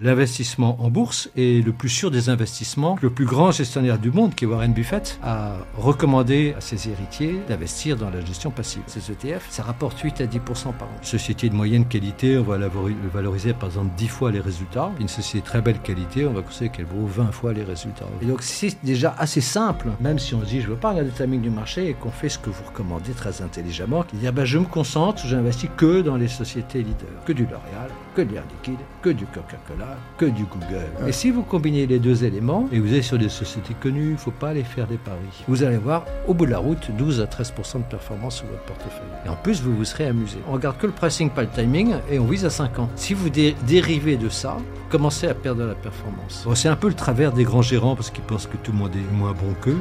L'investissement en bourse est le plus sûr des investissements. Le plus grand gestionnaire du monde, qui est Warren Buffett, a recommandé à ses héritiers d'investir dans la gestion passive. Ces ETF, ça rapporte 8 à 10% par an. Une société de moyenne qualité, on va la valoriser par exemple 10 fois les résultats. Une société de très belle qualité, on va considérer qu'elle vaut 20 fois les résultats. Et donc c'est déjà assez simple, même si on se dit je ne veux pas regarder le timing du marché et qu'on fait ce que vous recommandez très intelligemment, qui dire ben, je me concentre, j'investis que dans les sociétés leaders, que du L'Oréal, que de l'Air Liquide, que du Coca-Cola que du Google. Et si vous combinez les deux éléments, et vous êtes sur des sociétés connues, il ne faut pas aller faire des paris. Vous allez voir, au bout de la route, 12 à 13% de performance sur votre portefeuille. Et en plus, vous vous serez amusé. On regarde que le pricing, pas le timing, et on vise à 5 ans. Si vous dérivez de ça, commencez à perdre la performance. c'est un peu le travers des grands gérants, parce qu'ils pensent que tout le monde est moins bon qu'eux.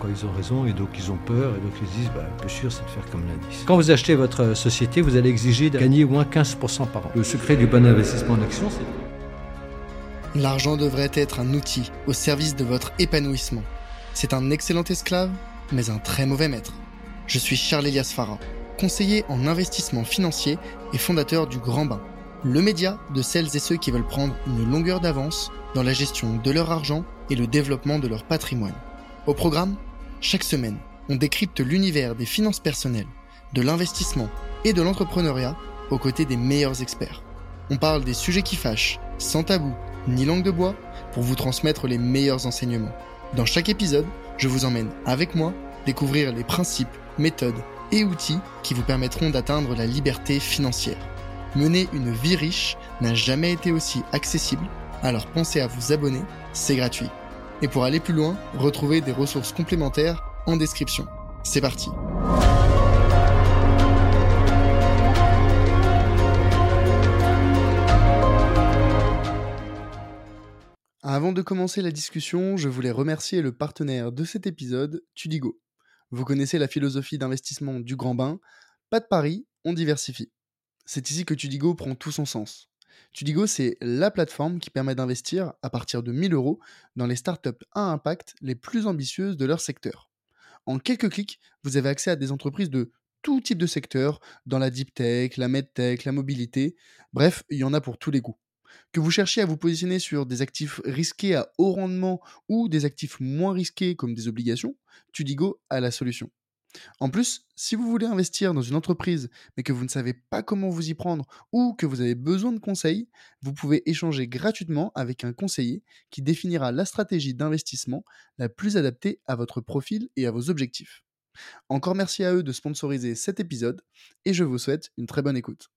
Quoi, ils ont raison, et donc ils ont peur, et donc ils se disent, bah, le plus sûr, c'est de faire comme l'indice. Quand vous achetez votre société, vous allez exiger de gagner au moins 15% par an. Le secret du bon investissement en action, c'est L'argent devrait être un outil au service de votre épanouissement. C'est un excellent esclave, mais un très mauvais maître. Je suis Charles Elias Farah, conseiller en investissement financier et fondateur du Grand Bain, le média de celles et ceux qui veulent prendre une longueur d'avance dans la gestion de leur argent et le développement de leur patrimoine. Au programme, chaque semaine, on décrypte l'univers des finances personnelles, de l'investissement et de l'entrepreneuriat aux côtés des meilleurs experts. On parle des sujets qui fâchent, sans tabou ni langue de bois pour vous transmettre les meilleurs enseignements. Dans chaque épisode, je vous emmène avec moi découvrir les principes, méthodes et outils qui vous permettront d'atteindre la liberté financière. Mener une vie riche n'a jamais été aussi accessible, alors pensez à vous abonner, c'est gratuit. Et pour aller plus loin, retrouvez des ressources complémentaires en description. C'est parti Avant de commencer la discussion, je voulais remercier le partenaire de cet épisode, Tudigo. Vous connaissez la philosophie d'investissement du grand bain. Pas de pari, on diversifie. C'est ici que Tudigo prend tout son sens. Tudigo, c'est la plateforme qui permet d'investir à partir de 1000 euros dans les startups à impact les plus ambitieuses de leur secteur. En quelques clics, vous avez accès à des entreprises de tout type de secteur, dans la deep tech, la medtech, la mobilité, bref, il y en a pour tous les goûts. Que vous cherchiez à vous positionner sur des actifs risqués à haut rendement ou des actifs moins risqués comme des obligations, Tudigo a la solution. En plus, si vous voulez investir dans une entreprise mais que vous ne savez pas comment vous y prendre ou que vous avez besoin de conseils, vous pouvez échanger gratuitement avec un conseiller qui définira la stratégie d'investissement la plus adaptée à votre profil et à vos objectifs. Encore merci à eux de sponsoriser cet épisode et je vous souhaite une très bonne écoute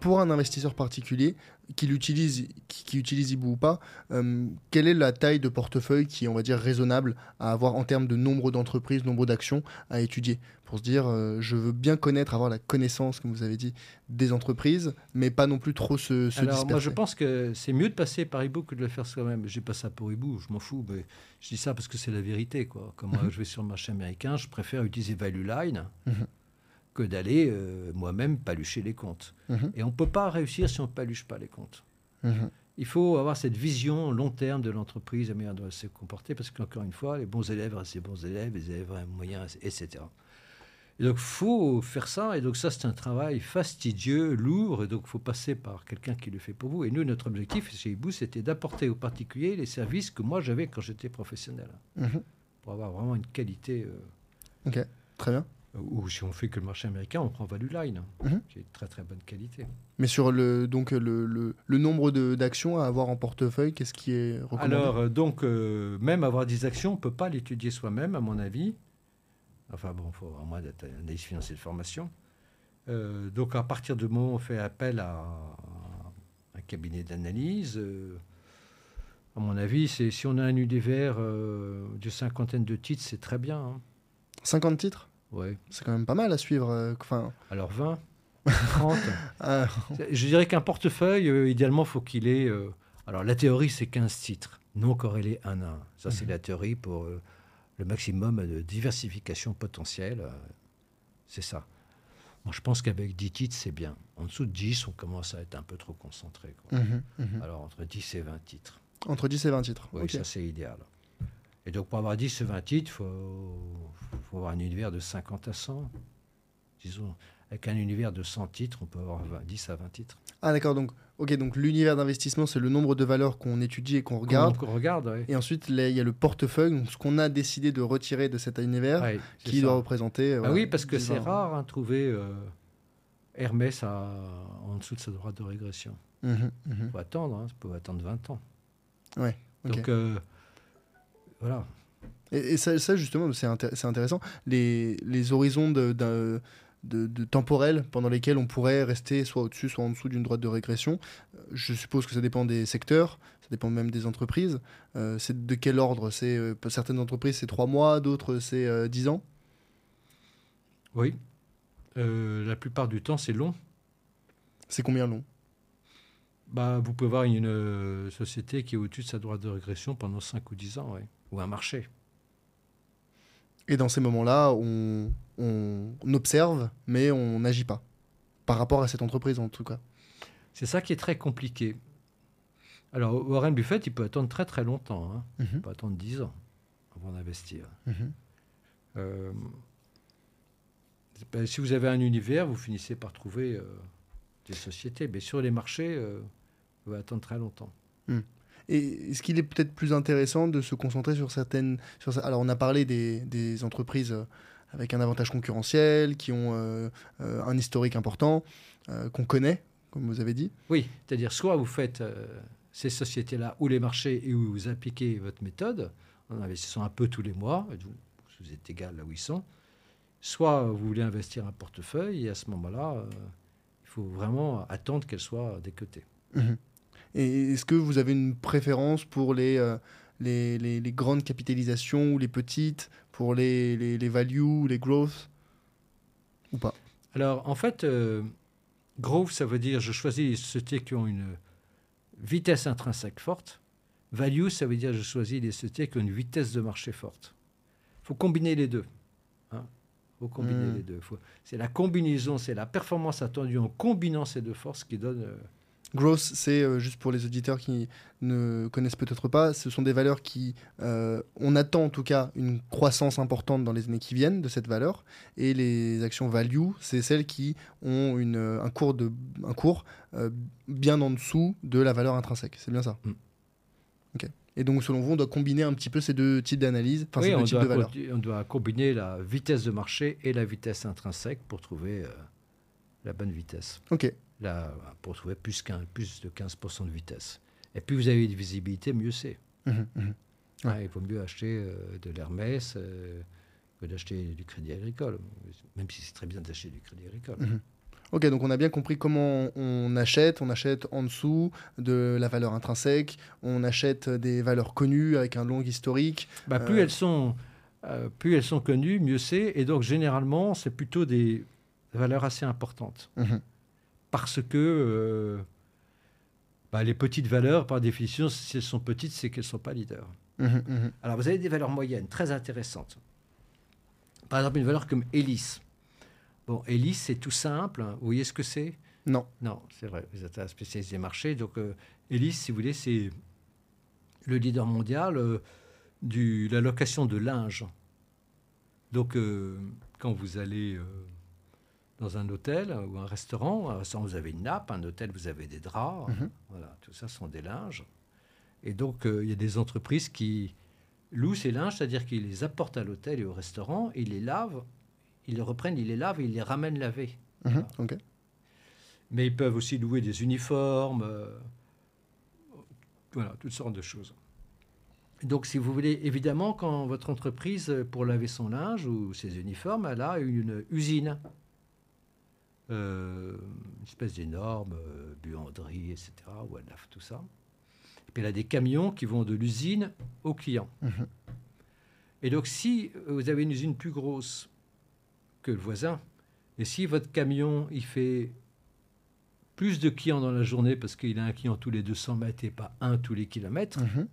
pour un investisseur particulier, qu'il utilise, qui, utilise Ibu ou pas, euh, quelle est la taille de portefeuille qui est, on va dire, raisonnable à avoir en termes de nombre d'entreprises, nombre d'actions à étudier? Pour se dire, euh, je veux bien connaître, avoir la connaissance, comme vous avez dit, des entreprises, mais pas non plus trop se, se Alors, Moi, je pense que c'est mieux de passer par Ibu que de le faire soi-même. Je pas ça pour Ibu, je m'en fous. Mais je dis ça parce que c'est la vérité. Quoi. Comme moi, mhm. je vais sur le marché américain, je préfère utiliser Value Line. Mhm que d'aller euh, moi-même palucher les comptes. Mhm. Et on ne peut pas réussir si on ne paluche pas les comptes. Mhm. Il faut avoir cette vision long terme de l'entreprise, la manière dont elle se comporter, parce qu'encore une fois, les bons élèves restent les bons élèves, les élèves moyens, etc. Et donc, il faut faire ça. Et donc, ça, c'est un travail fastidieux, lourd. Et donc, il faut passer par quelqu'un qui le fait pour vous. Et nous, notre objectif chez Ibou, c'était d'apporter aux particuliers les services que moi, j'avais quand j'étais professionnel. Mhm. Pour avoir vraiment une qualité. Euh, ok, très bien ou si on fait que le marché américain, on prend Value Line, mhm. qui est de très très bonne qualité. Mais sur le, donc le, le, nombre d'actions à avoir en portefeuille, qu'est-ce qui est recommandé? Alors, euh, donc, euh, même avoir des actions, on ne peut pas l'étudier soi-même, à mon avis. Enfin bon, il faut à moins d'être analyse financier de formation. Euh, donc, à partir du moment où on fait appel à, un cabinet d'analyse, à mon avis, si on a un univers de cinquantaine de titres, c'est très bien. 50 hein. titres? Ouais. C'est quand même pas mal à suivre. Euh, enfin... Alors 20 30 ah. Je dirais qu'un portefeuille, euh, idéalement, faut qu'il ait. Euh, alors la théorie, c'est 15 titres, non corrélés un à un. Ça, c'est mhm. la théorie pour le maximum de diversification potentielle. c'est ça. Moi, je pense qu'avec 10 titres, c'est bien. En dessous de 10, on commence à être un peu trop concentré. Mhm, mhm. Alors entre 10 et 20 titres. Entre 10 et 20 titres. Oui, ça, c'est idéal. Et donc, pour avoir 10 ou 20 titres, il faut, avoir un univers de 50 à 100. Disons, avec un univers de 100 titres, on peut avoir 10 à 20 titres. Ah, d'accord. Donc, Ok, donc l'univers d'investissement, c'est le nombre de valeurs qu'on étudie et qu'on regarde. Qu'on regarde, ouais. Et ensuite, il y a le portefeuille, donc ce qu'on a décidé de retirer de cet univers, Ouais, qui ça. doit représenter. Ah voilà, oui, parce que 10, c'est 20. rare hein, de trouver euh, Hermès à- en dessous de sa droite de régression. Mhm, mhm. Il faut attendre, hein, ça peut attendre 20 ans. Ouais, ok. Donc, euh, voilà. Et, et ça, ça, justement, c'est inté- c'est intéressant. Les, les horizons de, d'un- de, de temporels pendant lesquels on pourrait rester soit au-dessus, soit en dessous d'une droite de régression, euh, je suppose que ça dépend des secteurs, ça dépend même des entreprises. Euh, c'est de quel ordre? C'est euh, Certaines entreprises, c'est 3 mois, d'autres, c'est euh, 10 ans? Oui. La plupart du temps, c'est long. C'est combien long? Bah, vous pouvez avoir une société qui est au-dessus de sa droite de régression pendant 5 ou 10 ans, ouais. Ou un marché. Et dans ces moments-là, on, on observe, mais on n'agit pas. Par rapport à cette entreprise, en tout cas. C'est ça qui est très compliqué. Alors, Warren Buffett, il peut attendre très très longtemps. hein. Mhm, Il peut attendre 10 ans avant d'investir. mhm. Euh, pas- si vous avez un univers, vous finissez par trouver euh, des sociétés. Mais sur les marchés, euh, vous attendre très longtemps. Et est-ce qu'il est peut-être plus intéressant de se concentrer sur certaines... Sur, alors on a parlé des, des entreprises euh, avec un avantage concurrentiel, qui ont euh, euh, un historique important, euh, qu'on connaît, comme vous avez dit. Oui, c'est-à-dire soit vous faites ces sociétés-là ou les marchés et où vous appliquez votre méthode en investissant un peu tous les mois, et vous, vous êtes égal là où ils sont, soit vous voulez investir un portefeuille et à ce moment-là, il faut vraiment attendre qu'elle soit décotée. Mhm. Et est-ce que vous avez une préférence pour les, euh, les, les- les grandes capitalisations ou les petites, pour les, les, les values ou les growth Ou pas? Alors, en fait, euh, growth, ça veut dire je choisis les sociétés qui ont une vitesse intrinsèque forte. Value, ça veut dire je choisis les sociétés qui ont une vitesse de marché forte. Il faut combiner les deux. Il faut combiner Mm. les deux. Faut- C'est la combinaison, c'est la performance attendue en combinant ces deux forces qui donne. euh, Growth, c'est euh, juste pour les auditeurs qui ne connaissent peut-être pas, ce sont des valeurs qui, euh, on attend en tout cas une croissance importante dans les années qui viennent de cette valeur, et les actions value, c'est celles qui ont une, euh, un cours, de, un cours euh, bien en dessous de la valeur intrinsèque. C'est bien ça Mm. Et donc, selon vous, on doit combiner un petit peu ces deux types d'analyse, enfin oui, ces deux on types doit, de valeurs. on doit combiner la vitesse de marché et la vitesse intrinsèque pour trouver la bonne vitesse. Ok. Là, pour trouver plus, plus de 15% de vitesse. Et plus vous avez de visibilité, mieux c'est. Mhm, mhm. Ouais, il vaut mieux acheter euh, de l'Hermès euh, que d'acheter du crédit agricole, même si c'est très bien d'acheter du crédit agricole. Ok, donc on a bien compris comment on achète. On achète en dessous de la valeur intrinsèque. On achète des valeurs connues avec un long historique. Bah, plus, Euh. elles sont, euh, plus elles sont connues, mieux c'est. Et donc, généralement, c'est plutôt des valeurs assez importantes. Parce que euh, bah, les petites valeurs, par définition, si elles sont petites, c'est qu'elles ne sont pas leaders. Mhm, mhm. Alors, vous avez des valeurs moyennes très intéressantes. Par exemple, une valeur comme Hélice. Bon, Hélice, c'est tout simple. hein. Vous voyez ce que c'est? Non. Non, c'est vrai. Vous êtes un spécialiste des marchés. Donc, euh, Hélice, si vous voulez, c'est le leader mondial euh, de la location de linge. Donc, euh, quand vous allez dans un hôtel ou un restaurant, un restaurant, vous avez une nappe, un hôtel, vous avez des draps. Mhm. Voilà, tout ça sont des linges. Et donc, euh, il y a des entreprises qui louent ces linges, c'est-à-dire qu'ils les apportent à l'hôtel et au restaurant, ils les lavent, ils les reprennent, ils les lavent et ils les ramènent lavés. Ok. Mais ils peuvent aussi louer des uniformes, euh, voilà, toutes sortes de choses. Donc, si vous voulez, évidemment, quand votre entreprise, euh, pour laver son linge ou ses uniformes, elle a une usine, euh, une espèce d'énorme euh, buanderie, etc., lave tout ça. Et puis, elle a des camions qui vont de l'usine au client. Mhm. Et donc, si vous avez une usine plus grosse que le voisin, et si votre camion, il fait plus de clients dans la journée parce qu'il a un client tous les 200 mètres et pas un tous les kilomètres, Mhm.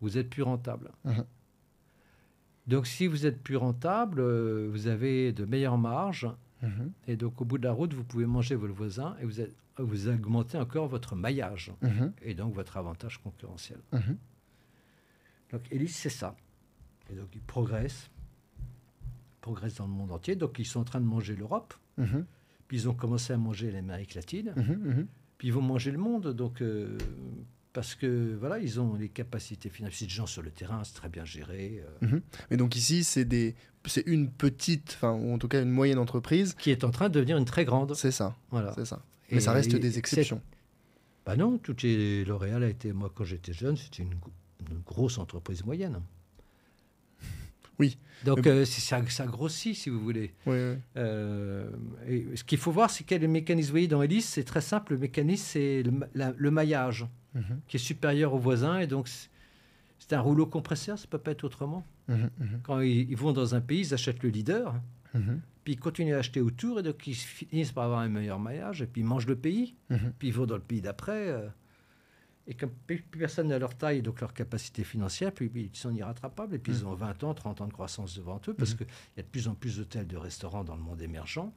vous êtes plus rentable. Mhm. Donc, si vous êtes plus rentable, euh, vous avez de meilleures marges. Mhm. Et donc, au bout de la route, vous pouvez manger votre voisin et vous, êtes- vous augmentez encore votre maillage Mhm. et donc votre avantage concurrentiel. Mhm. Donc, Elis, c'est ça. Et donc, ils progressent, progressent dans le monde entier. Donc, ils sont en train de manger l'Europe. Puis, ils ont commencé à manger l'Amérique latine. Puis ils vont manger le monde. Donc, euh, parce que voilà, ils ont les capacités financières. des gens sur le terrain, c'est très bien géré. euh, Mhm. Mais donc ici, c'est des, c'est une petite, enfin, ou en tout cas une moyenne entreprise. qui est en train de devenir une très grande. C'est ça, Voilà. c'est ça. Mais Et- ça reste et des c'est- exceptions. Bah non, toutes les L'Oréal a été, moi quand j'étais jeune, c'était une, gro- une grosse entreprise moyenne. Oui. Donc euh, c'est- ça, ça grossit, si vous voulez. Oui, oui. Euh, et ce qu'il faut voir, c'est quel est le mécanisme. Vous voyez, dans Hélice, c'est très simple. Le mécanisme, c'est le maillage Mhm, qui est supérieur au voisin. Et donc, c'est- un rouleau compresseur, ça peut pas être autrement. mhm, mhm, Quand ils, ils vont dans un pays, ils achètent le leader, puis ils continuent à acheter autour, et donc ils finissent par avoir un meilleur maillage, et puis ils mangent le pays. Puis ils vont dans le pays d'après. euh, et comme plus personne n'a leur taille, donc leur capacité financière, puis, ils sont irrattrapables. Et puis ils ont 20 ans, 30 ans de croissance devant eux, parce qu'il y a de plus en plus d'hôtels, de restaurants dans le monde émergent.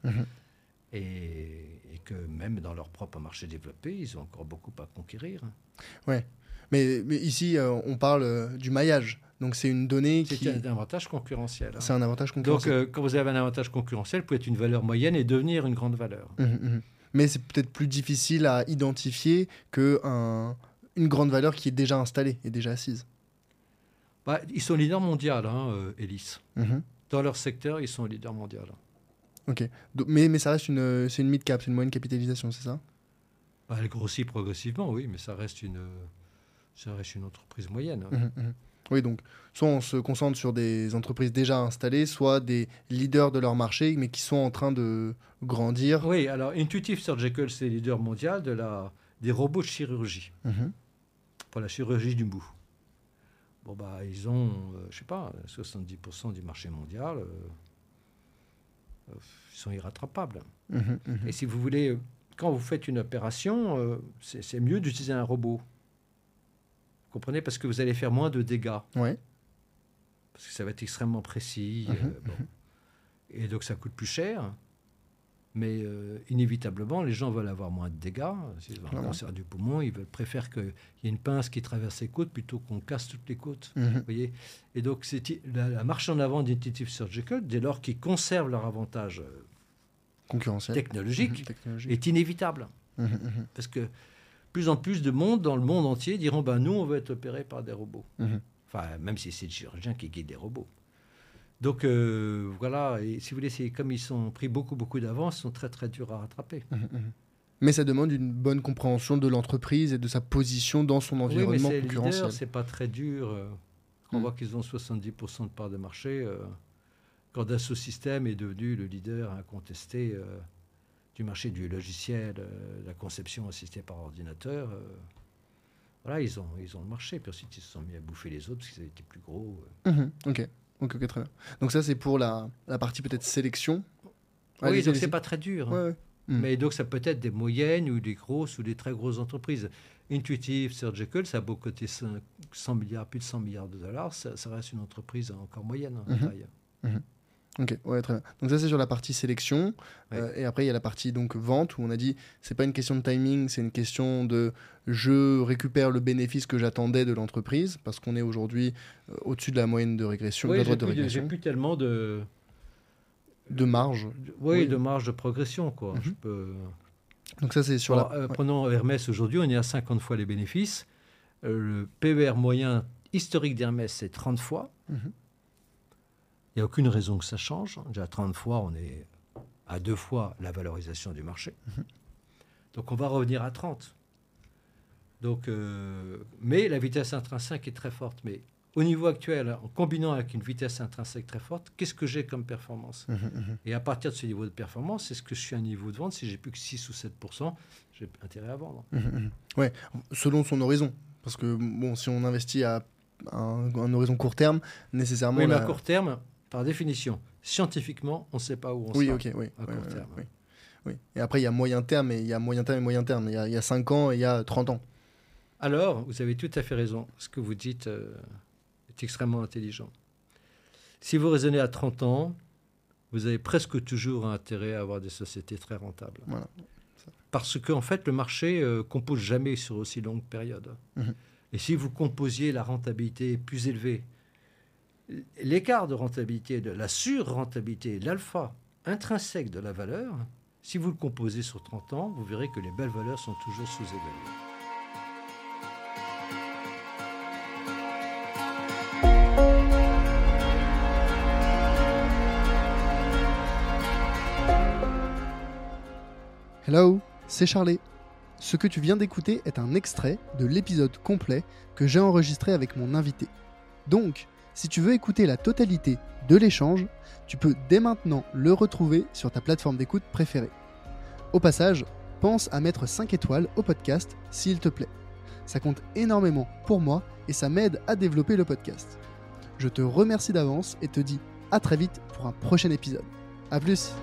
Et, et que même dans leur propre marché développé, ils ont encore beaucoup à conquérir. Mais, mais ici, euh, on parle euh, du maillage. Donc c'est une donnée C'est qui. un avantage concurrentiel. hein. C'est un avantage Donc, concurrentiel. euh, quand vous avez un avantage concurrentiel, vous pouvez être une valeur moyenne et devenir une grande valeur. Mhm, mhm. Mais c'est peut-être plus difficile à identifier que un- une grande valeur qui est déjà installée et déjà assise. Bah, ils sont leaders mondiaux, hein, Elis. Dans leur secteur, ils sont leaders mondiaux. Ok. Mais, mais ça reste une, c'est une mid-cap, c'est une moyenne capitalisation, c'est ça? Bah, elle grossit progressivement, oui, mais ça reste une, ça reste une entreprise moyenne. Mhm, mhm. Oui, donc soit on se concentre sur des entreprises déjà installées, soit des leaders de leur marché, mais qui sont en train de grandir. Oui, alors Intuitive Surgical, c'est leader mondial de la, des robots de chirurgie, Mhm. pour la chirurgie du bout. Bon, bah, ils ont, euh, je sais pas, 70% du marché mondial. euh, euh, ils sont irrattrapables. Mhm, mhm. Et si vous voulez, euh, quand vous faites une opération, euh, c'est mieux d'utiliser un robot. Vous comprenez? Parce que vous allez faire moins de dégâts. Ouais. Parce que ça va être extrêmement précis. Mhm, euh, bon. Et donc ça coûte plus cher. Mais euh, inévitablement, les gens veulent avoir moins de dégâts. S'ils ont un Clairement. cancer du poumon, ils veulent, préfèrent qu'il y ait une pince qui traverse les côtes plutôt qu'on casse toutes les côtes. Mhm. Vous voyez? Et donc la, la marche en avant d'Intuitive Surgical, dès lors qu'ils conservent leur avantage euh, Concurrentiel. technologique, Mhm, technologique. est inévitable. Mhm, Parce que plus en plus de monde dans le monde entier diront ben, nous, on veut être opéré par des robots. Enfin, même si c'est le chirurgien qui guide des robots. Donc euh, voilà, et si vous voulez, c'est comme ils sont pris beaucoup, beaucoup d'avance, ils sont très, très durs à rattraper. Mhm, mhm. Mais ça demande une bonne compréhension de l'entreprise et de sa position dans son Oui, mais environnement concurrentiel. c'est pas très dur. euh, Quand on voit qu'ils ont 70% de part de marché, euh, quand Dassault Systèmes est devenu le leader incontesté euh, du marché du logiciel, euh, la conception assistée par ordinateur, euh, voilà, ils ont, ils ont le marché. Puis ensuite, ils se sont mis à bouffer les autres parce qu'ils étaient plus gros. euh. Mhm, Ok, ok, ok, très bien. Donc ça, c'est pour la, la partie peut-être sélection. oui, donc c'est pas très dur. hein. Ouais, ouais. Mm. Mais donc ça peut être des moyennes ou des grosses ou des très grosses entreprises. Intuitive Surgical, ça a beau coter 100 100 milliards, plus de 100 milliards de dollars, ça, ça reste une entreprise encore moyenne en Mhm. taille. Ok, ouais, très bien. Donc ça, c'est sur la partie sélection. Ouais. Euh, et après, il y a la partie donc vente où on a dit c'est pas une question de timing, c'est une question de je récupère le bénéfice que j'attendais de l'entreprise parce qu'on est aujourd'hui euh, au-dessus de la moyenne de régression, de la j'ai droite de plus, j'ai tellement de, de marge. de- oui, Oui. de marge de progression. Quoi. Mhm. Je peux... Donc ça, c'est sur la. euh, ouais. Prenons Hermès aujourd'hui, on est à 50 fois les bénéfices. Le PER moyen historique d'Hermès, c'est 30 fois. Mhm. Il n'y a aucune raison que ça change. Déjà 30 fois, on est à deux fois la valorisation du marché. Mhm. Donc on va revenir à 30. Donc, euh, mais la vitesse intrinsèque est très forte. Mais au niveau actuel, en combinant avec une vitesse intrinsèque très forte, qu'est-ce que j'ai comme performance? Mhm, mhm. Et à partir de ce niveau de performance, est-ce que je suis à un niveau de vente Si j'ai plus que 6 ou 7% j'ai intérêt à vendre. Ouais, selon son horizon. Parce que bon, si on investit à un, un horizon court terme, nécessairement. Oui, mais la- à court terme, par définition, scientifiquement, on ne sait pas où on Oui, sera. oui. à court terme. oui. Oui. Et après, il y a moyen terme, et il y a moyen terme et moyen terme. Il y a, il y a 5 ans et il y a 30 ans. Alors, vous avez tout à fait raison. Ce que vous dites euh, est extrêmement intelligent. Si vous raisonnez à 30 ans, vous avez presque toujours intérêt à avoir des sociétés très rentables. Voilà. Parce qu'en fait, le marché euh, compose jamais sur aussi longue période. Mhm. Et si vous composiez la rentabilité plus élevée, l'écart de rentabilité, de la sur-rentabilité, l'alpha intrinsèque de la valeur Si vous le composez sur 30 ans, vous verrez que les belles valeurs sont toujours sous-évaluées. Hello, c'est Charlie. Ce que tu viens d'écouter est un extrait de l'épisode complet que j'ai enregistré avec mon invité. Donc, si tu veux écouter la totalité de l'échange, tu peux dès maintenant le retrouver sur ta plateforme d'écoute préférée. Au passage, pense à mettre 5 étoiles au podcast s'il te plaît. Ça compte énormément pour moi et ça m'aide à développer le podcast. Je te remercie d'avance et te dis à très vite pour un prochain épisode. A plus